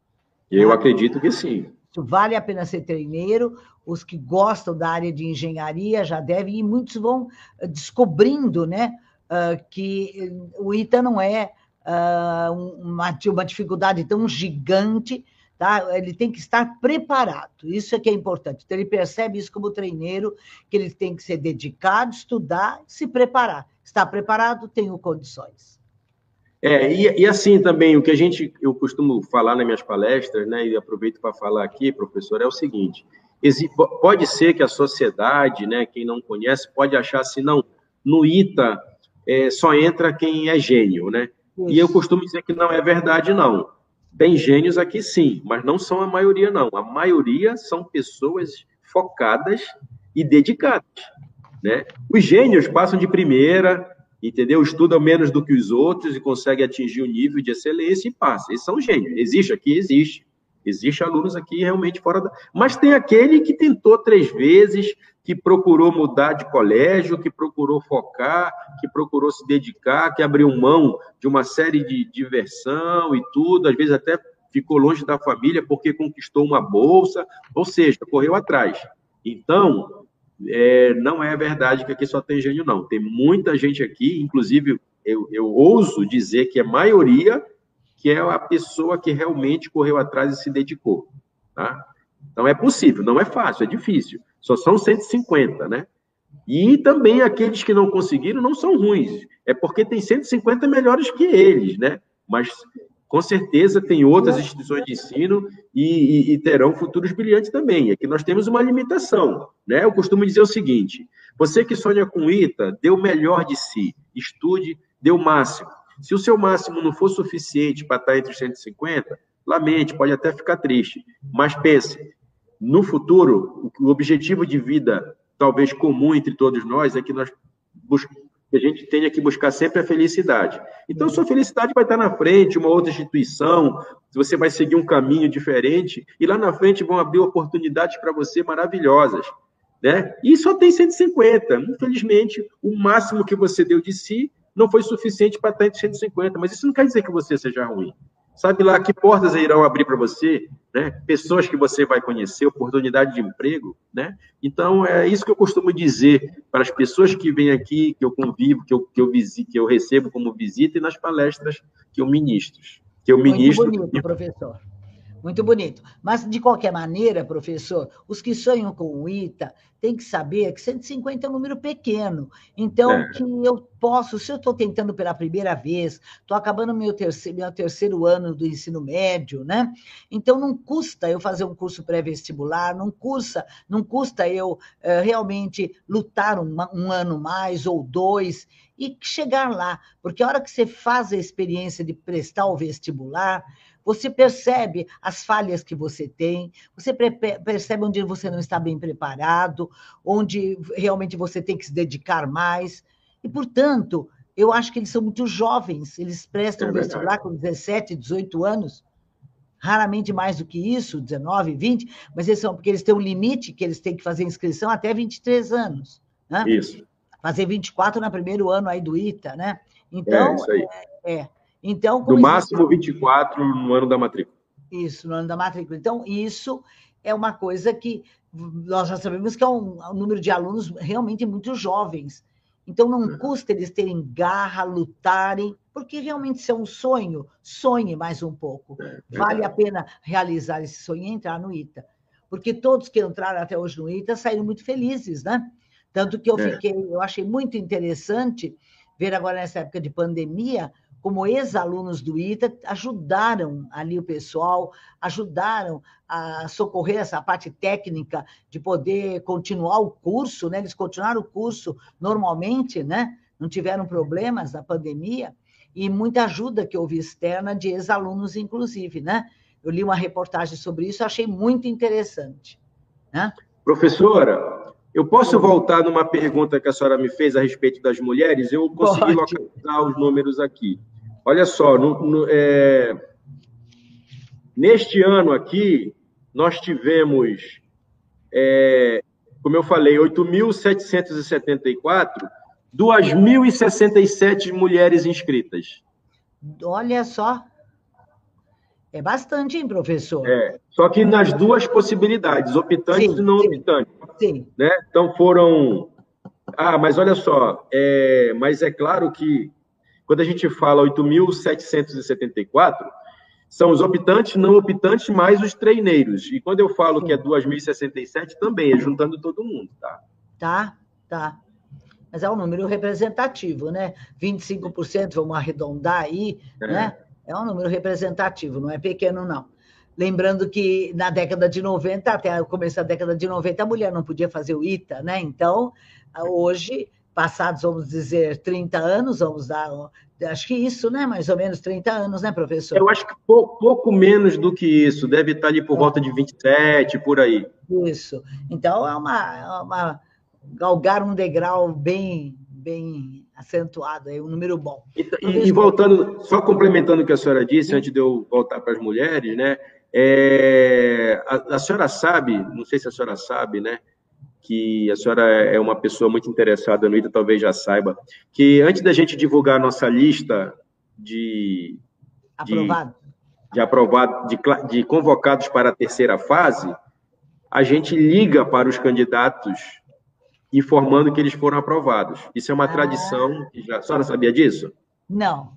Eu acredito que sim. Vale a pena ser treineiro. Os que gostam da área de engenharia já devem, e muitos vão eh, descobrindo né, uh, que o ITA não é uh, uma, uma dificuldade tão gigante Tá? Ele tem que estar preparado, isso é que é importante. Então, ele percebe isso como treineiro, que ele tem que ser dedicado, estudar, se preparar. Está preparado, tenho condições. É, e, e, assim também, o que a gente, eu costumo falar nas minhas palestras, né, e aproveito para falar aqui, professor, é o seguinte, pode ser que a sociedade, né, quem não conhece, pode achar assim, não, no ITA é, só entra quem é gênio, né? Isso. E eu costumo dizer que não é verdade, não. Tem gênios aqui sim, mas não são a maioria, não. A maioria são pessoas focadas e dedicadas. Né? Os gênios passam de primeira, entendeu? Estudam menos do que os outros e conseguem atingir o nível de excelência e passam. Eles são gênios. Existe aqui? Existe. Existe alunos aqui realmente fora da. Mas tem aquele que tentou três vezes, que procurou mudar de colégio, que procurou focar, que procurou se dedicar, que abriu mão de uma série de diversão e tudo, às vezes até ficou longe da família porque conquistou uma bolsa, ou seja, correu atrás. Então, é, não é verdade que aqui só tem gênio, não. Tem muita gente aqui, inclusive eu, eu ouso dizer que a maioria que é a pessoa que realmente correu atrás e se dedicou. Tá? Então é possível, não é fácil, é difícil. Só são 150, né? E também aqueles que não conseguiram não são ruins, é porque tem 150 melhores que eles, né? Mas com certeza tem outras instituições de ensino e, e, e terão futuros brilhantes também. Aqui nós temos uma limitação, né? Eu costumo dizer o seguinte: você que sonha com ITA, dê o melhor de si, estude, dê o máximo. Se o seu máximo não for suficiente para estar entre os 150, lamente, pode até ficar triste. Mas pense, no futuro, o objetivo de vida, talvez comum entre todos nós, é que nós que a gente tenha que buscar sempre a felicidade. Então, sua felicidade vai estar na frente, uma outra instituição, você vai seguir um caminho diferente, e lá na frente vão abrir oportunidades para você maravilhosas. Né? E só tem 150. Infelizmente, o máximo que você deu de si não foi suficiente para estar entre 150, mas isso não quer dizer que você seja ruim. Sabe lá que portas irão abrir para você, né? Pessoas que você vai conhecer, oportunidade de emprego, né? Então é isso que eu costumo dizer para as pessoas que vêm aqui, que eu convivo, que eu que eu visito, que eu recebo como visita e nas palestras que eu ministro, que eu ministro. Muito bonito, professor. Muito bonito. Mas, de qualquer maneira, professor, os que sonham com o ITA têm que saber que 150 é um número pequeno. Então, é. que eu posso, se eu estou tentando pela primeira vez, estou acabando meu terceiro, meu terceiro ano do ensino médio, né? Então, não custa eu fazer um curso pré-vestibular, não custa, não custa eu uh, realmente lutar um, um ano mais ou dois e chegar lá. Porque a hora que você faz a experiência de prestar o vestibular, você percebe as falhas que você tem, você percebe onde você não está bem preparado, onde realmente você tem que se dedicar mais. E, portanto, eu acho que eles são muito jovens, eles prestam é vestibular com 17, 18 anos, raramente mais do que isso, 19, 20, mas eles são, porque eles têm um limite que eles têm que fazer inscrição até 23 anos. Né? Isso. Fazer 24 no primeiro ano aí do ITA, né? Então, é, isso aí. É, é. Então, no máximo 24 no ano da matrícula. Isso, no ano da matrícula. Então, isso é uma coisa que nós já sabemos que é um, um número de alunos realmente muito jovens. Então, não custa eles terem garra, lutarem, porque realmente isso é um sonho. Sonhe mais um pouco. É, vale a pena realizar esse sonho e entrar no ITA. Porque todos que entraram até hoje no ITA saíram muito felizes, né? Tanto que eu é. fiquei, eu achei muito interessante ver agora nessa época de pandemia como ex-alunos do ITA ajudaram ali o pessoal, ajudaram a socorrer essa parte técnica de poder continuar o curso, né? Eles continuaram o curso normalmente, né? Não tiveram problemas na pandemia e muita ajuda que houve externa de ex-alunos, inclusive, né? Eu li uma reportagem sobre isso, achei muito interessante. Né? Professora, eu posso voltar numa pergunta que a senhora me fez a respeito das mulheres? Eu consegui Pode. localizar os números aqui. Olha só, no, no, é... neste ano aqui, nós tivemos, é... como eu falei, 8.774, 2.067 mulheres inscritas. Olha só. É bastante, hein, professor? É, só que nas duas possibilidades, optantes sim, e não optantes. Sim. Né? Então foram. Ah, mas olha só, é... mas é claro que quando a gente fala 8.774, são os optantes, não optantes, mais os treineiros. E quando eu falo que é 2.067, também é juntando todo mundo, tá? Tá, tá. Mas é um número representativo, né? 25%, vamos arredondar aí, é. né? É um número representativo, não é pequeno, não. Lembrando que na década de 90, até o começo da década de 90, a mulher não podia fazer o ITA, né? Então, hoje passados, vamos dizer, 30 anos, vamos dar, acho que isso, né? Mais ou menos 30 anos, né, professor? Eu acho que pouco, pouco menos do que isso, deve estar ali por é. volta de 27, por aí. Isso. Então, é uma, é uma galgar um degrau bem, bem acentuado, é um número bom. E, e, e voltando, só complementando o que a senhora disse, antes de eu voltar para as mulheres, né? É, a, a senhora sabe, não sei se a senhora sabe, né? Que a senhora é uma pessoa muito interessada no ITA, talvez já saiba, que antes da gente divulgar a nossa lista de aprovado. de, de, aprovado, de, de convocados para a terceira fase, a gente liga para os candidatos informando que eles foram aprovados. Isso é uma ah. tradição. Já, a senhora sabia disso? Não.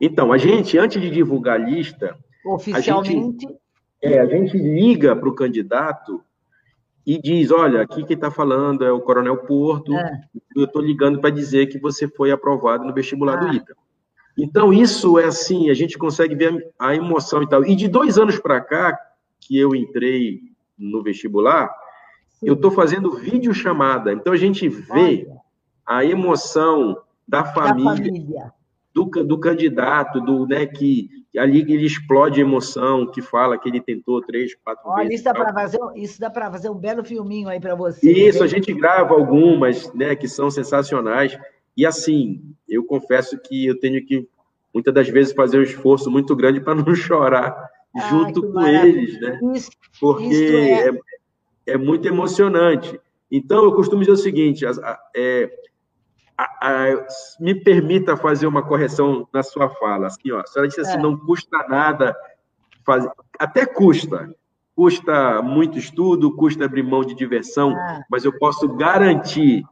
Então, a gente, antes de divulgar a lista. Oficialmente. A gente, é, a gente liga para o candidato e diz: Olha, aqui quem está falando é o Coronel Porto, é. eu estou ligando para dizer que você foi aprovado no vestibular ah. do ITA. Então, isso é assim, a gente consegue ver a emoção e tal. E de dois anos para cá, que eu entrei no vestibular, Sim. eu estou fazendo videochamada. Então, a gente vê Olha. a emoção da família, da família. Do, do candidato, do né, que ali ele explode emoção, que fala que ele tentou três, quatro Olha, vezes. Isso dá para fazer, isso dá para fazer um belo filminho aí para você. Isso, a gente grava algumas, né, que são sensacionais. E assim, eu confesso que eu tenho que muitas das vezes fazer um esforço muito grande para não chorar ah, junto com maravilha. eles, né? Isso, Porque isso é... É, é... muito emocionante. Então, eu costumo dizer o seguinte: é, a, a, me permita fazer uma correção na sua fala. Assim, ó, a senhora disse assim, é. não custa nada fazer, até custa, custa muito estudo, custa abrir mão de diversão, é. mas eu posso garantir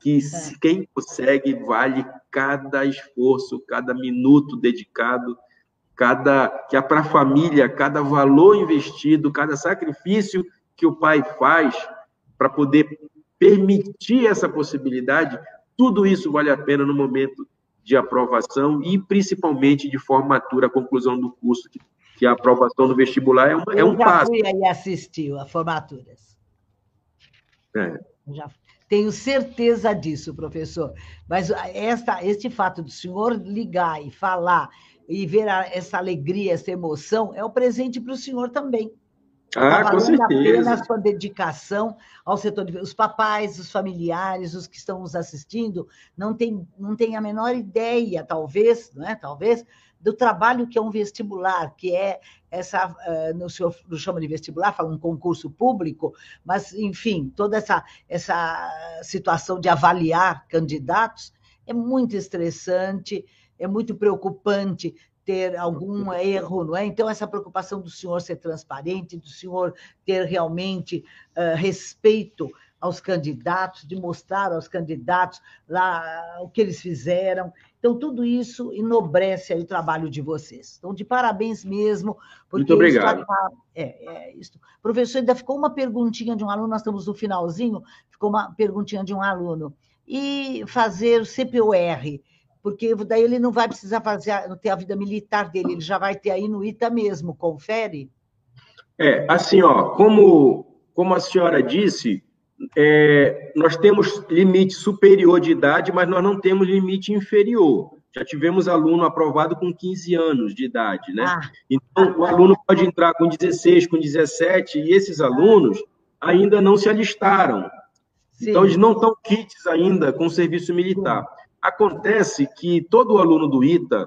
que é. quem consegue vale cada esforço, cada minuto dedicado, cada que é para a família, cada valor investido, cada sacrifício que o pai faz para poder permitir essa possibilidade, tudo isso vale a pena no momento de aprovação e principalmente de formatura, a conclusão do curso, que, a aprovação do vestibular é, uma, é um passo. Eu já fui aí assistir a formaturas. É. Já tenho certeza disso, professor. Mas esta, este fato do senhor ligar e falar e ver essa alegria, essa emoção, é o um presente para o senhor também. Ah, tá com certeza. a pena a sua dedicação ao setor de... Os papais, os familiares, os que estão nos assistindo, não têm não tem a menor ideia, talvez, não é? talvez, do trabalho que é um vestibular, que é essa, uh, no senhor não chama de vestibular, fala um concurso público, mas, enfim, toda essa, essa situação de avaliar candidatos é muito estressante, é muito preocupante ter algum erro, não é? Então, essa preocupação do senhor ser transparente, do senhor ter realmente uh, respeito aos candidatos, de mostrar aos candidatos lá o que eles fizeram. Então, tudo isso enobrece o trabalho de vocês. Então, de parabéns mesmo. Porque Muito obrigado. É, é isso. Professor, ainda ficou uma perguntinha de um aluno, nós estamos no finalzinho, ficou uma perguntinha de um aluno. E fazer o CPUR, porque daí ele não vai precisar fazer, ter a vida militar dele, ele já vai ter aí no ITA mesmo, confere? É, assim, ó, como, como a senhora disse, é, nós temos limite superior de idade, mas nós não temos limite inferior. Já tivemos aluno aprovado com 15 anos de idade, né? Ah. Então, o aluno pode entrar com 16, com 17, e esses alunos ainda não se alistaram. Sim. Então, eles não estão kits ainda com o serviço militar. Acontece que todo aluno do ITA,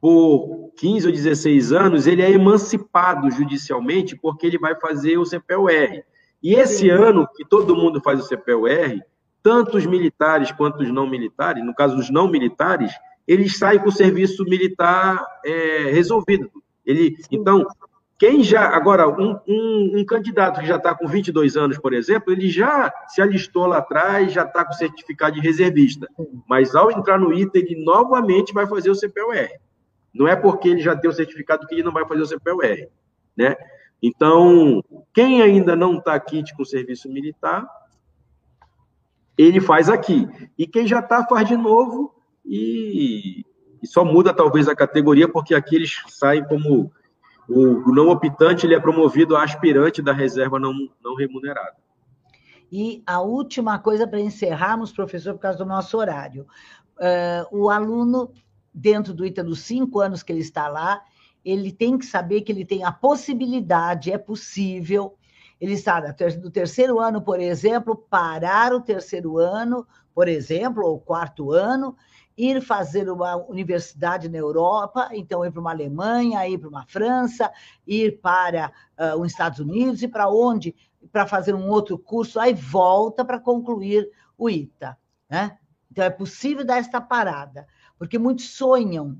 por 15 ou 16 anos, ele é emancipado judicialmente porque ele vai fazer o CPUR. E esse Sim. ano que todo mundo faz o CPUR, tanto os militares quanto os não militares, no caso os não militares, eles saem com o serviço militar é, resolvido. Ele, então, quem já, agora, um, um, um candidato que já está com 22 anos, por exemplo, ele já se alistou lá atrás, já está com certificado de reservista. Mas ao entrar no ITA, ele novamente vai fazer o CPUR. Não é porque ele já tem o certificado que ele não vai fazer o CPUR. Né? Então, quem ainda não está aqui com serviço militar, ele faz aqui. E quem já está, faz de novo e, e só muda talvez a categoria, porque aqui eles saem como o, não optante ele é promovido a aspirante da reserva não, não remunerada. E a última coisa para encerrarmos, professor, por causa do nosso horário. Uh, o aluno, dentro do ITA, dos cinco anos que ele está lá, ele tem que saber que ele tem a possibilidade, é possível, ele está no terceiro ano, por exemplo, parar o terceiro ano, por exemplo, ou quarto ano, ir fazer uma universidade na Europa, então ir para uma Alemanha, ir para uma França, ir para uh, os Estados Unidos e para onde? Para fazer um outro curso, aí volta para concluir o ITA. Né? Então é possível dar esta parada, porque muitos sonham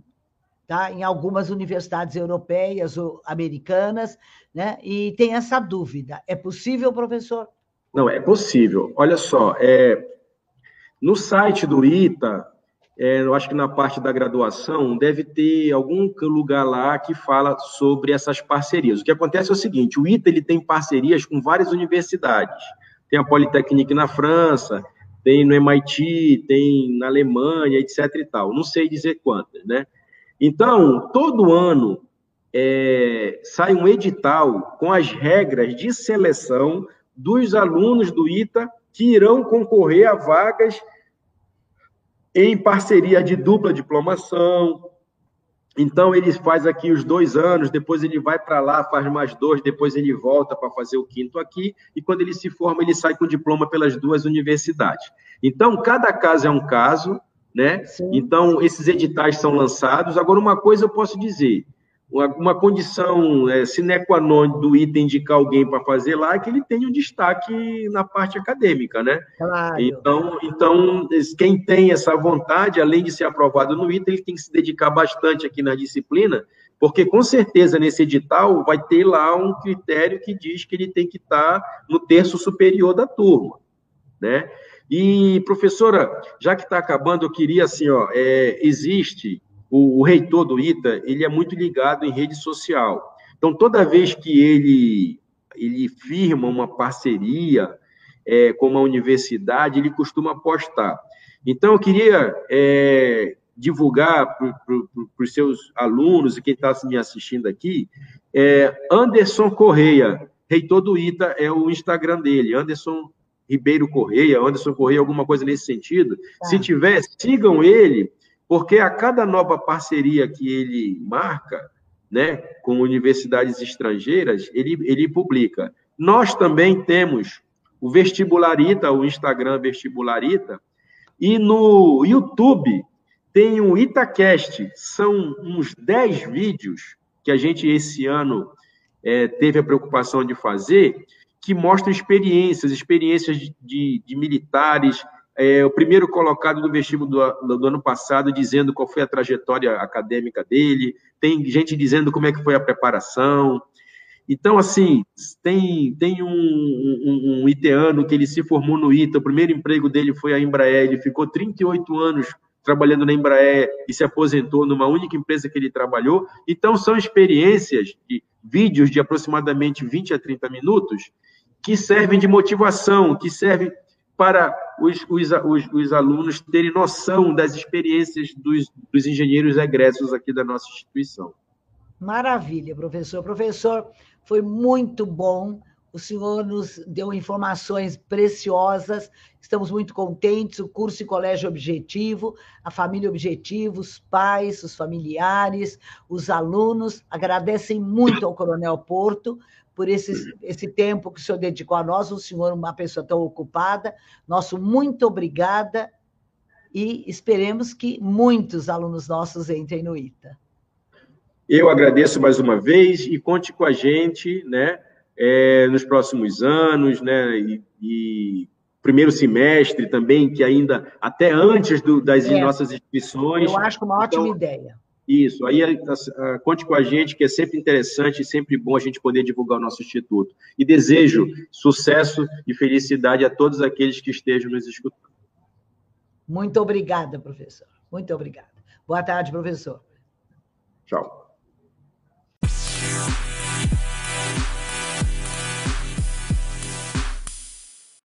tá? em algumas universidades europeias ou americanas, né? e tem essa dúvida. É possível, professor? Não, é possível. Olha só, é, no site do ITA, é, eu acho que na parte da graduação deve ter algum lugar lá que fala sobre essas parcerias. O que acontece é o seguinte: o ITA ele tem parcerias com várias universidades. Tem a Politécnica na França, tem no MIT, tem na Alemanha, etc. e tal. Não sei dizer quantas, né? Então, todo ano é, sai um edital com as regras de seleção dos alunos do ITA que irão concorrer a vagas em parceria de dupla diplomação. Então, ele faz aqui os dois anos, depois ele vai para lá, faz mais dois, depois ele volta para fazer o quinto aqui, e quando ele se forma, ele sai com diploma pelas duas universidades. Então, cada caso é um caso, né? Sim. Então, esses editais são lançados. Agora, uma coisa eu posso dizer: uma, uma condição é, sine qua non do item indicar alguém para fazer lá é que ele tenha um destaque na parte acadêmica, né? Claro. Então, então, quem tem essa vontade, além de ser aprovado no item, ele tem que se dedicar bastante aqui na disciplina, porque com certeza nesse edital vai ter lá um critério que diz que ele tem que estar no terço superior da turma, né? E, professora, já que está acabando, eu queria, assim, ó, é, existe o, o, reitor do ITA, ele é muito ligado em rede social. Então, toda vez que ele, ele firma uma parceria é, com uma universidade, ele costuma postar. Então, eu queria é, divulgar para pro, os seus alunos e quem está me assistindo aqui, é, Anderson Correia, reitor do ITA, é o Instagram dele, Anderson Ribeiro Correia, Anderson Correia, alguma coisa nesse sentido. Tá. Se tiver, sigam ele, porque a cada nova parceria que ele marca, né, com universidades estrangeiras, ele, ele publica. Nós também temos o Vestibularita, o Instagram Vestibularita, e no YouTube tem o Itacast, são uns 10 vídeos que a gente esse ano é, teve a preocupação de fazer, que mostram experiências, experiências de, de, de militares, é, o primeiro colocado do vestibulo do, do, ano passado, dizendo qual foi a trajetória acadêmica dele, tem gente dizendo como é que foi a preparação. Então, assim, tem, tem um, um, um iteano que ele se formou no ITA, o primeiro emprego dele foi a Embraer, ele ficou 38 anos trabalhando na Embraer e se aposentou numa única empresa que ele trabalhou. Então, são experiências, de vídeos de aproximadamente 20 a 30 minutos, que servem de motivação, que servem para os, os, os, os alunos terem noção das experiências dos, dos engenheiros egressos aqui da nossa instituição. Maravilha, professor. Professor, foi muito bom. O senhor nos deu informações preciosas. Estamos muito contentes. O curso e colégio objetivo, a família objetivo, os pais, os familiares, os alunos agradecem muito ao Coronel Porto por esse, esse tempo que o senhor dedicou a nós, o senhor, uma pessoa tão ocupada. Nosso muito obrigada e esperemos que muitos alunos nossos entrem no ITA. Eu agradeço mais uma vez e conte com a gente, né, é, nos próximos anos, né, e, e, primeiro semestre também, que ainda até antes do, das é, nossas inscrições. Eu acho uma ótima então, ideia. Isso, aí conte com a gente, que é sempre interessante e sempre bom a gente poder divulgar o nosso instituto. E desejo sucesso e felicidade a todos aqueles que estejam nos escutando. Muito obrigada, professor. Muito obrigada. Boa tarde, professor. Tchau.